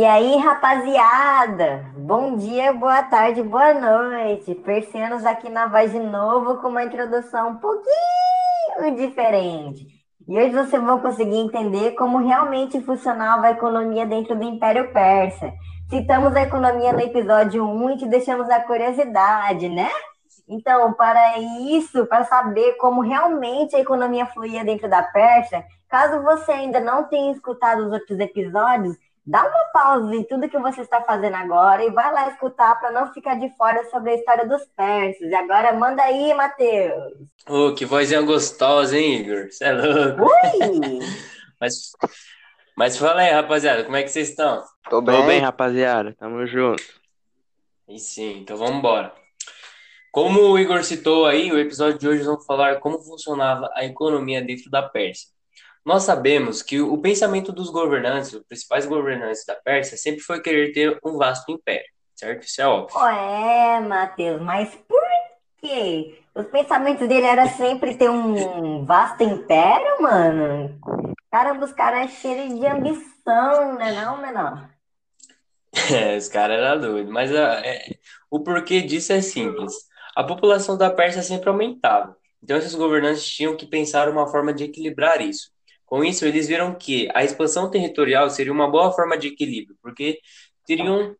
E aí, rapaziada? Bom dia, boa tarde, boa noite. Persianos aqui na voz de novo com uma introdução um pouquinho diferente. E hoje vocês vão conseguir entender como realmente funcionava a economia dentro do Império Persa. Citamos a economia no episódio 1 e te deixamos a curiosidade, né? Então, para isso, para saber como realmente a economia fluía dentro da Pérsia, caso você ainda não tenha escutado os outros episódios, dá uma pausa em tudo que você está fazendo agora e vai lá escutar para não ficar de fora sobre a história dos persas. E agora manda aí, Matheus. Ô, oh, que vozinha gostosa, hein, Igor? Você é louco. Ui! mas, mas fala aí, rapaziada, como é que vocês estão? Tô bem. Tô bem, rapaziada. Tamo junto. E sim, então vamos embora. Como o Igor citou aí, o episódio de hoje vamos falar como funcionava a economia dentro da Pérsia. Nós sabemos que o pensamento dos governantes, os principais governantes da Pérsia, sempre foi querer ter um vasto império, certo? Isso é óbvio. Ué, Matheus, mas por quê? Os pensamentos dele era sempre ter um vasto império, mano? Caramba, os caras é cheios de ambição, né não, menor? É, os caras eram doidos. Mas ah, é, o porquê disso é simples. A população da Pérsia sempre aumentava. Então, esses governantes tinham que pensar uma forma de equilibrar isso. Com isso, eles viram que a expansão territorial seria uma boa forma de equilíbrio, porque teriam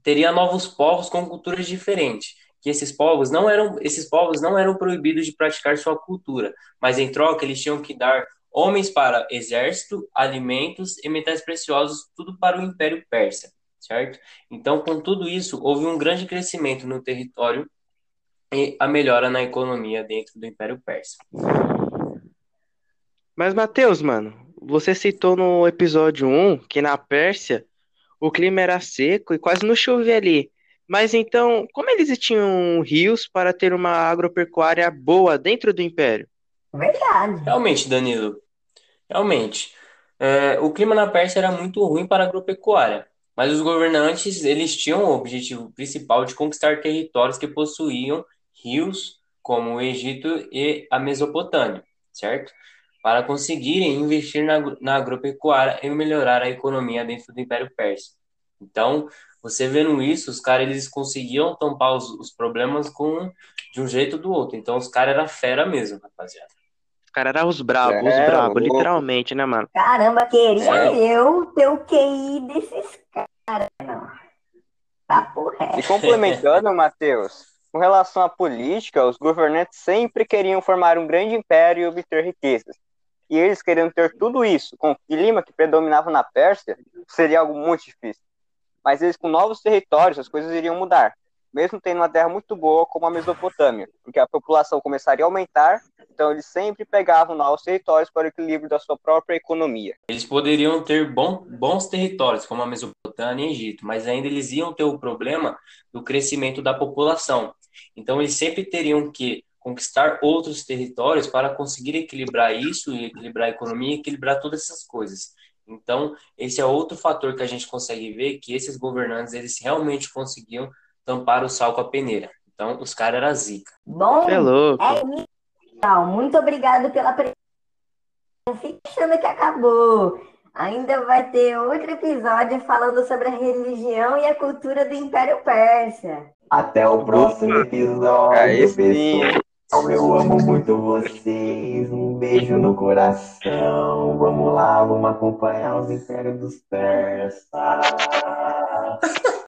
teria novos povos com culturas diferentes, que esses povos não eram esses povos não eram proibidos de praticar sua cultura, mas em troca eles tinham que dar homens para exército, alimentos e metais preciosos, tudo para o Império Persa, certo? Então, com tudo isso, houve um grande crescimento no território e a melhora na economia dentro do Império Persa. Mas, Matheus, mano, você citou no episódio 1 que na Pérsia o clima era seco e quase não chovia ali. Mas então, como eles tinham rios para ter uma agropecuária boa dentro do Império? Verdade. Realmente, Danilo. Realmente. É, o clima na Pérsia era muito ruim para a agropecuária, mas os governantes eles tinham o objetivo principal de conquistar territórios que possuíam rios, como o Egito e a Mesopotâmia, certo? Para conseguirem investir na, na agropecuária e melhorar a economia dentro do Império Persa. Então, você vendo isso, os caras eles conseguiam tampar os, os, problemas com de um jeito ou do outro. Então, os caras eram fera mesmo, rapaziada. Os caras eram os bravos, é, os bravos, literalmente, né, mano? Caramba, queria é. eu ter o QI desses caras, não. Papo reto. E complementando, Matheus, com relação à política, os governantes sempre queriam formar um grande império e obter riquezas. E eles querendo ter tudo isso com o clima que predominava na Pérsia, seria algo muito difícil. Mas eles, com novos territórios, as coisas iriam mudar, mesmo tendo uma terra muito boa como a Mesopotâmia, porque a população começaria a aumentar, então eles sempre pegavam novos territórios para o equilíbrio da sua própria economia. Eles poderiam ter bom, bons territórios, como a Mesopotâmia e Egito, mas ainda eles iam ter o problema do crescimento da população. Então eles sempre teriam que conquistar outros territórios para conseguir equilibrar isso e equilibrar a economia e equilibrar todas essas coisas. Então, esse é outro fator que a gente consegue ver que esses governantes, eles realmente conseguiam tampar o sal com a peneira. Então, os caras eram zica. Bom, é louco. É então, muito obrigado pela presença. Fica achando que acabou. Ainda vai ter outro episódio falando sobre a religião e a cultura do Império Persa. Até o próximo episódio, Aí sim. Pessoal. Eu amo muito vocês. Um beijo no coração. Vamos lá, vamos acompanhar os impérios dos persas.